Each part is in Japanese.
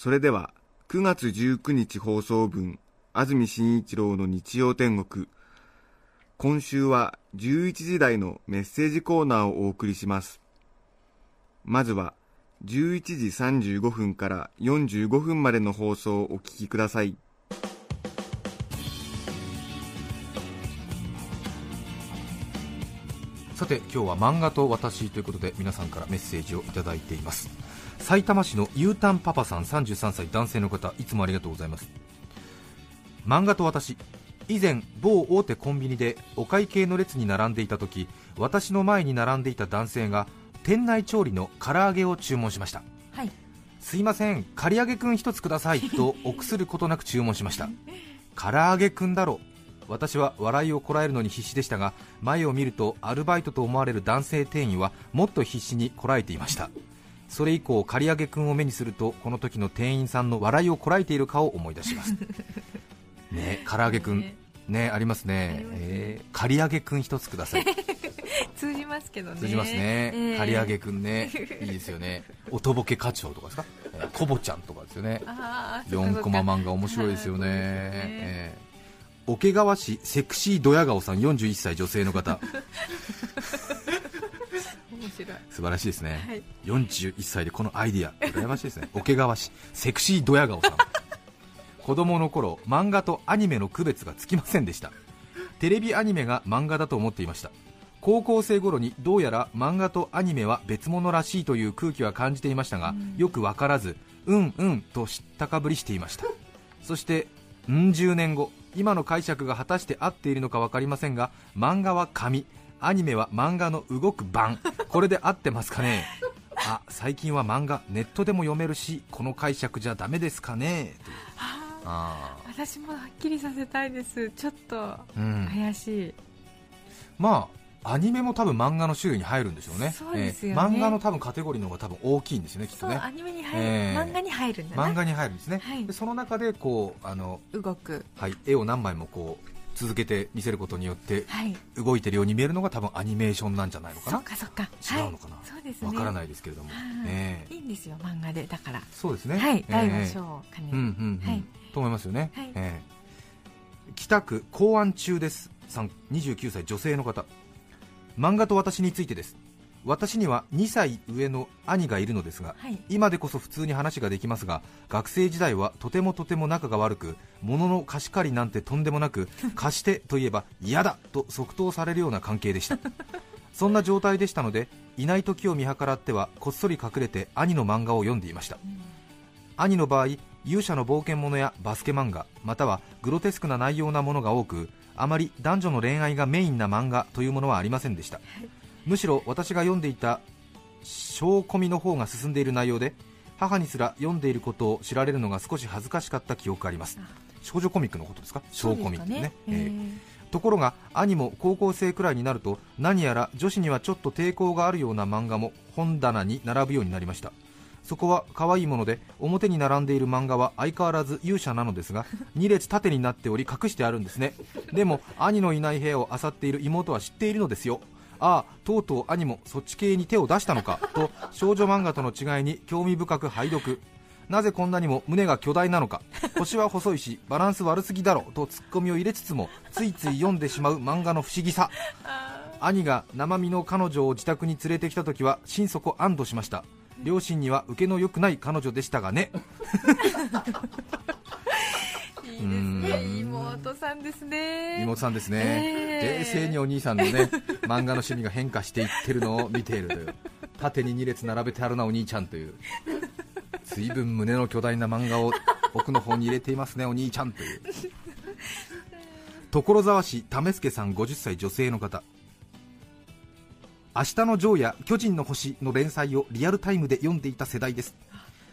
それでは、9月19日放送分、安住紳一郎の日曜天国。今週は11時台のメッセージコーナーをお送りします。まずは、11時35分から45分までの放送をお聞きください。さて今日は漫画と私ということで皆さんからメッセージをいただいています。埼玉市の U ターンパパさん33歳男性の方いつもありがとうございます。漫画と私以前某大手コンビニでお会計の列に並んでいた時私の前に並んでいた男性が店内調理の唐揚げを注文しました。はい。すいません刈り上げくん一つくださいと臆することなく注文しました。唐揚げくんだろ私は笑いをこらえるのに必死でしたが前を見るとアルバイトと思われる男性店員はもっと必死にこらえていました。それ以降刈り上げくんを目にするとこの時の店員さんの笑いをこらえている顔を思い出します。ね唐揚げくん。ね。ありますね。えー刈り上げくん一つください。通じますけどね。通じますね、えー刈り上げくんね。いいですよね。おとぼけ課長とかですか、えー、コボちゃんとかですよね。あーそっかそっ4かコマ漫画面白いですよね、はいえー桶川市セクシードヤ顔さん41歳女性の方。面白い。素晴らしいですね、はい。41歳でこのアイディア。羨ましいですね。桶川市セクシードヤ顔さん。子供の頃漫画とアニメの区別がつきませんでした。テレビアニメが漫画だと思っていました。高校生頃にどうやら漫画とアニメは別物らしいという空気は感じていましたが、よくわからずうんうんと知ったかぶりしていました。そしてうん10年後今の解釈が果たして合っているのか分かりませんが漫画は紙。アニメは漫画の動く版。これで合ってますかね？あ最近は漫画ネットでも読めるしこの解釈じゃダメですかね？というあ私もはっきりさせたいです。ちょっと怪しい、まあアニメも多分漫画の種類に入るんでしょうね。そうですよね。えー漫画の多分カテゴリーの方が多分大きいんですよねきっそうとねアニメに入る、えー漫画に入るんだな。漫画に入るんですね、はい。でその中でこうあの、動く。はい、絵を何枚もこう続けて見せることによってはい。動いてるように見えるのが多分アニメーションなんじゃないのかそなっかそっか。違うのかな？はい、そうですね。わからないいですけれども、ええ。いいんですよ漫画で。だから。そうですね。はい。ええ。大和小兼ねうんうんうん、はい。と思いますよね、はい。ええ。北区公安中ですさん29歳女性の方漫画と私についてです。私には2歳上の兄がいるのですが、はい。今でこそ普通に話ができますが学生時代はとてもとても仲が悪く物の貸し借りなんてとんでもなく 貸してといえば嫌だと即答されるような関係でした。そんな状態でしたのでいない時を見計らってはこっそり隠れて兄の漫画を読んでいました、兄の場合勇者の冒険者やバスケ漫画またはグロテスクな内容なものが多くあまり男女の恋愛がメインな漫画というものはありませんでした、むしろ私が読んでいた小コミの方が進んでいる内容で母にすら読んでいることを知られるのが少し恥ずかしかった記憶があります。少女コミックのことですか？小コミってね。そうですかええ。ところが兄も高校生くらいになると何やら女子にはちょっと抵抗があるような漫画も本棚に並ぶようになりましたそこは可愛いもので表に並んでいる漫画は相変わらず勇者なのですが2列縦になっており隠してあるんですね。でも兄のいない部屋を漁っている妹は知っているのですよ。ああとうとう兄もそっち系に手を出したのかと少女漫画との違いに興味深く拝読。なぜこんなにも胸が巨大なのか。腰は細いしバランス悪すぎだろとツッコミを入れつつもついつい読んでしまう漫画の不思議さ。兄が生身の彼女を自宅に連れてきた時は心底安堵しました両親には受けの良くない彼女でしたがね。いいですね。妹さんですね。妹さんですね、え。ー冷静にお兄さんのね漫画の趣味が変化していってるのを見ているという。縦に2列並べてあるなお兄ちゃんという。随分胸の巨大な漫画を奥の方に入れていますねお兄ちゃんという。所沢市為助さん50歳女性の方明日のジョーや巨人の星の連載をリアルタイムで読んでいた世代です。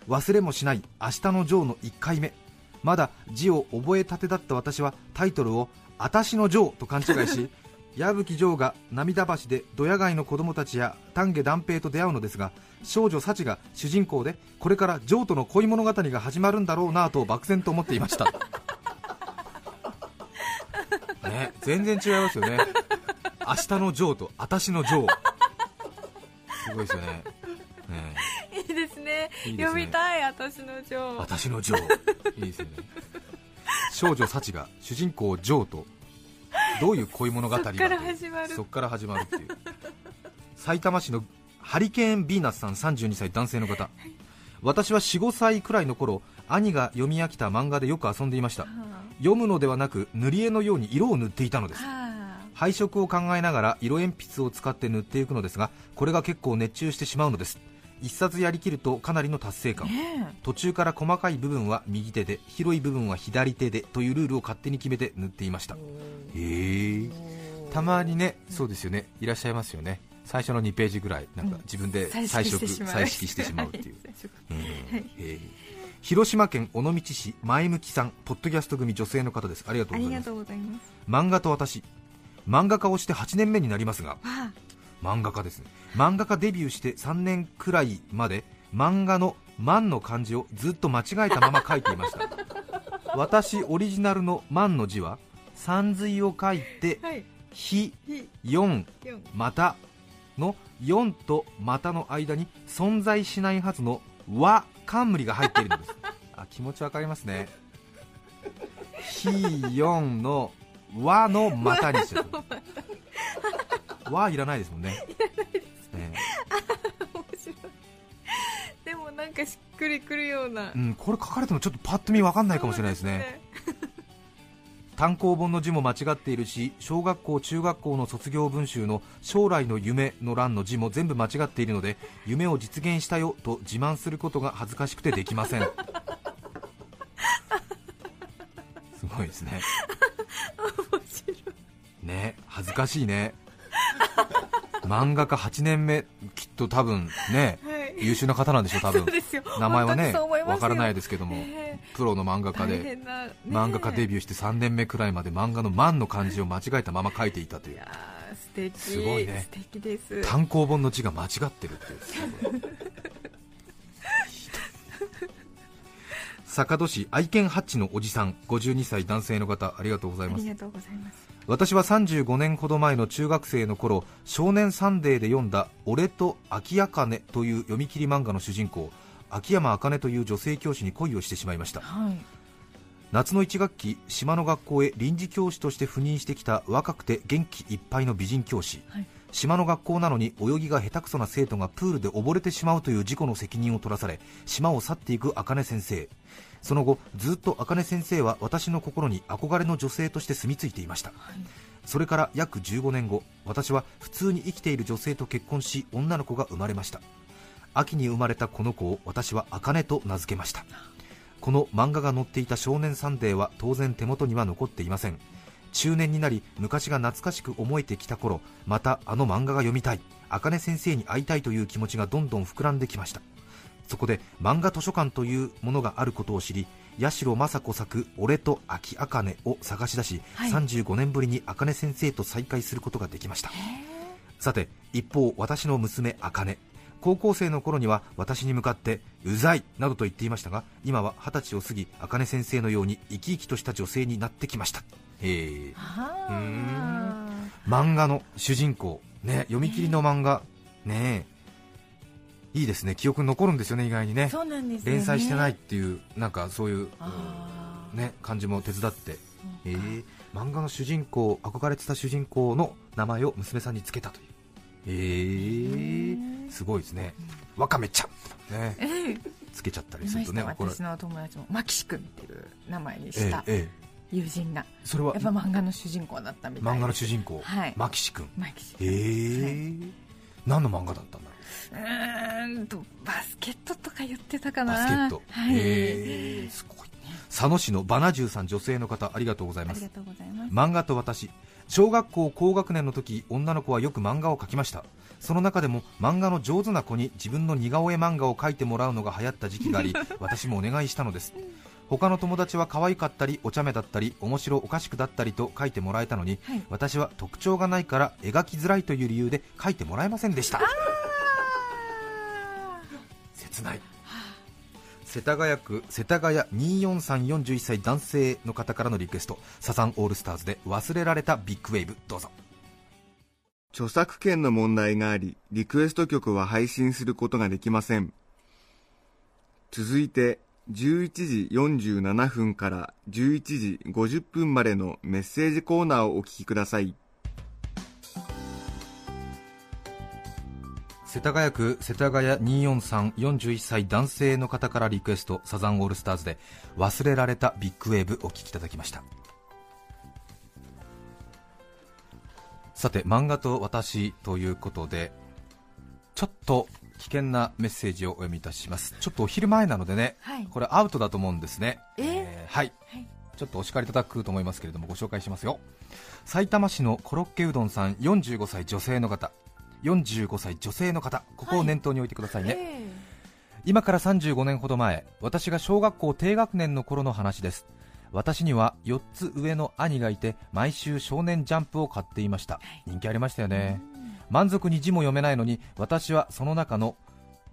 忘れもしない明日のジョーの1回目。まだ字を覚えたてだった私はタイトルを「あたしのジョー」と勘違いし 矢吹ジョーが涙橋でドヤ街の子供たちや丹下断平と出会うのですが少女幸が主人公でこれからジョーとの恋物語が始まるんだろうなと漠然と思っていました。ね全然違いますよね。明日のジョーとあたしのジョー。すごいですよね。ね いいですね。いいですね。読みたい私のジョー私のジョーいいですよね。少女幸が主人公ジョーとどういう恋物語がそっから始まる。そっから始まるっていう。埼玉市のハリケーンビーナスさん32歳男性の方。私は45歳くらいの頃兄が読み飽きた漫画でよく遊んでいました。読むのではなく塗り絵のように色を塗っていたのです。は配色を考えながら色鉛筆を使って塗っていくのですがこれが結構熱中してしまうのです。一冊やりきるとかなりの達成感。あね途中から細かい部分は右手で広い部分は左手でというルールを勝手に決めて塗っていました。へえたまにねそうですよね。いらっしゃいますよね。最初の2ページぐらいなんか自分で彩彩色う。彩色してしまうっていう。広島県尾道市前向きさんポッドキャスト組女性の方です。ありがとありがうございます。とうございます。漫画と私漫画家をして8年目になりますが漫画家ですね。漫画家デビューして3年くらいまで漫画の「万」の漢字をずっと間違えたまま書いていました。私オリジナルの「万」の字は山水を書いてはい「ひ」ひ「四」四「また」の「四」と「また」の間に存在しないはずの「和」冠が入っているのです。あ気持ちわかりますね「ひ」「四」の「和」の「また」にしちゃった和いらないですもんね。ね面白い。でもなんかしっくりくるような。うん、これ書かれてもちょっとパッと見わかんないかもしれないですね。単行本の字も間違っているし小学校中学校の卒業文集の将来の夢の欄の字も全部間違っているので夢を実現したよと自慢することが恥ずかしくてできません。すごいですねね恥ずかしいね。漫画家8年目きっと多分ねはい。優秀な方なんでしょう多分。名前はねわからないですけども、えプロの漫画家でね。え漫画家デビューして3年目くらいまで漫画の「万」の漢字を間違えたまま書いていたという。すごいね。素敵です。単行本の字が間違ってるっていう坂戸市愛犬ハッチのおじさん52歳男性の方ありがとうございます。ありがとうございます。私は35年ほど前の中学生の頃少年サンデーで読んだ「俺と秋茜」という読み切り漫画の主人公秋山茜という女性教師に恋をしてしまいました。はい。夏の1学期島の学校へ臨時教師として赴任してきた若くて元気いっぱいの美人教師、はい島の学校なのに泳ぎが下手くそな生徒がプールで溺れてしまうという事故の責任を取らされ島を去っていく茜先生。その後ずっと茜先生は私の心に憧れの女性として住み着いていました。それから約15年後私は普通に生きている女性と結婚し女の子が生まれました。秋に生まれたこの子を私は茜と名付けました。この漫画が載っていた少年サンデーは当然手元には残っていません中年になり昔が懐かしく思えてきた頃またあの漫画が読みたい。茜先生に会いたいという気持ちがどんどん膨らんできました。そこで漫画図書館というものがあることを知り八代雅子作「俺と秋茜」を探し出し、はい。35年ぶりに茜先生と再会することができました。さて一方私の娘茜。高校生の頃には私に向かってうざいなどと言っていましたが今は二十歳を過ぎ茜先生のように生き生きとした女性になってきましたへえあ漫画の主人公。ね読み切りの漫画。ね。えいいですね。記憶に残るんですよね意外にね。ーそうなんですよね。連載してないっていうなんかそういうね感じも手伝って。えー、漫画の主人公憧れてた主人公の名前を娘さんにつけたという。えー、すごいですね。わかめちゃん。ね。ええ。つけちゃったり見するとね私の友達もマキシ君っていう名前にえした。ええ友人が。えそれは？やっぱ漫画の主人公だったみたい漫画の主主人公、はい。マキシ君。マキシえー、何の漫画だったんだろう？うーんとバスケットとか言ってたかな。バスケット、はい、へえすごい佐野市のバナジューさん女性の方ありがとうございます。ありがとうございます。漫画と私。小学校高学年の時女の子はよく漫画を描きました。その中でも漫画の上手な子に自分の似顔絵漫画を描いてもらうのが流行った時期があり 私もお願いしたのです他の友達は可愛かったりお茶目だったり面白おかしくだったりと書いてもらえたのに、はい。私は特徴がないから描きづらいという理由で書いてもらえませんでした。切ない。世田谷区世田谷24341歳男性の方からのリクエスト。サザンオールスターズで忘れられたビッグウェーブ。どうぞ。著作権の問題があり、リクエスト曲は配信することができません。続いて、11時47分から11時50分までのメッセージコーナーをお聞きください。世田谷区世田谷24341歳男性の方からリクエストサザンオールスターズで忘れられたビッグウェーブお聞きいただきましたさて漫画と私ということでちょっと危険なメッセージをお読みいたします。ちょっとお昼前なのでね、はい。これアウトだと思うんですね。えー？はい。はい。ちょっとお叱りいただくと思いますけれどもご紹介しますよ。埼玉市のコロッケうどんさん45歳女性の方。45歳女性の方。ここを念頭に置いてくださいね、え今から35年ほど前私が小学校低学年の頃の話です。私には4つ上の兄がいて毎週少年ジャンプを買っていました。人気ありましたよね満足に字も読めないのに私はその中の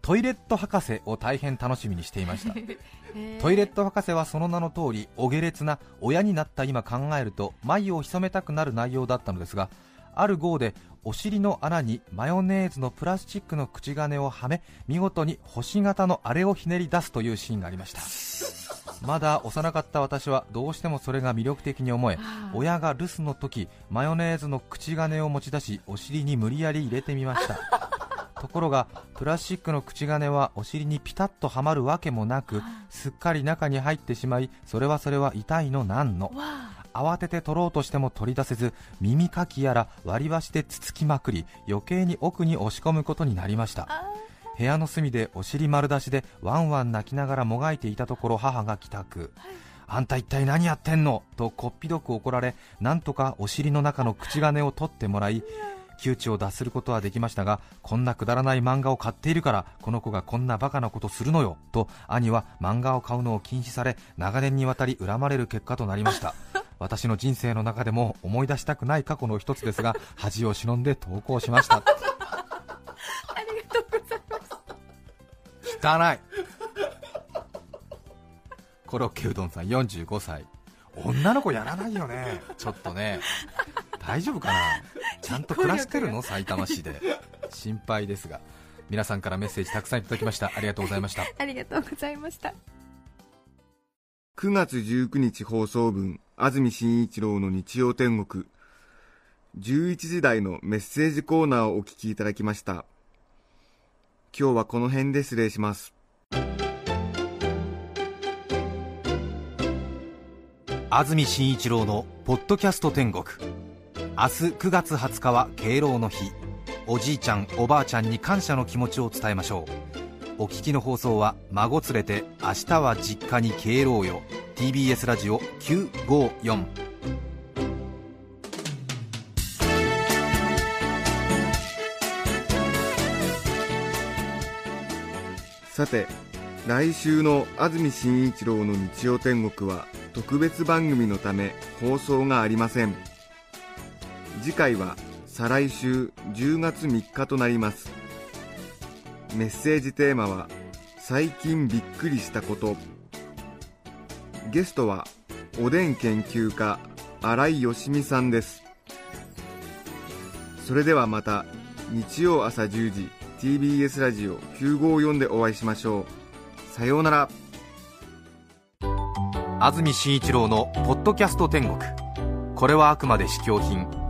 トイレット博士を大変楽しみにしていました。えトイレット博士はその名の通りお下劣な親になった今考えると眉を潜めたくなる内容だったのですがある号でお尻の穴にマヨネーズのプラスチックの口金をはめ見事に星型のあれをひねり出すというシーンがありました。まだ幼かった私はどうしてもそれが魅力的に思え親が留守の時マヨネーズの口金を持ち出しお尻に無理やり入れてみました。ところがプラスチックの口金はお尻にピタッとはまるわけもなくすっかり中に入ってしまいそれはそれは痛いのなんの。わ慌てて取ろうとしても取り出せず耳かきやら割り箸でつつきまくり余計に奥に押し込むことになりました。あ部屋の隅でお尻丸出しでワンワン泣きながらもがいていたところ母が帰宅。あんた一体何やってんの？とこっぴどく怒られなんとかお尻の中の口金を取ってもらい窮地を脱することはできましたがこんなくだらない漫画を買っているからこの子がこんなバカなことするのよと兄は漫画を買うのを禁止され長年にわたり恨まれる結果となりました。私の人生の中でも思い出したくない過去の一つですが恥を忍んで投稿しました。ありがとうございます。汚い。コロッケうどんさん45歳。女の子やらないよね。ちょっとね大丈夫かな？ちゃんと暮らしてるの？埼玉市で。心配ですが。皆さんからメッセージたくさんいただきました。ありがとうございました。ありがとうございました。9月19日放送分、安住紳一郎の日曜天国。11時台のメッセージコーナーをお聞きいただきました。今日はこの辺で失礼します。安住紳一郎のポッドキャスト天国明日9月20日は敬老の日。おじいちゃんおばあちゃんに感謝の気持ちを伝えましょう。お聞きの放送は孫連れて明日は実家に敬老よ。TBS ラジオ954さて、来週の安住紳一郎の日曜天国は特別番組のため放送がありません。次回は再来週10月3日となります。メッセージテーマは最近びっくりしたこと。ゲストはおでん研究家新井よしみさんです。それではまた日曜朝10時 TBS ラジオ954でお会いしましょうさようなら安住紳一郎の「ポッドキャスト天国」これはあくまで試供品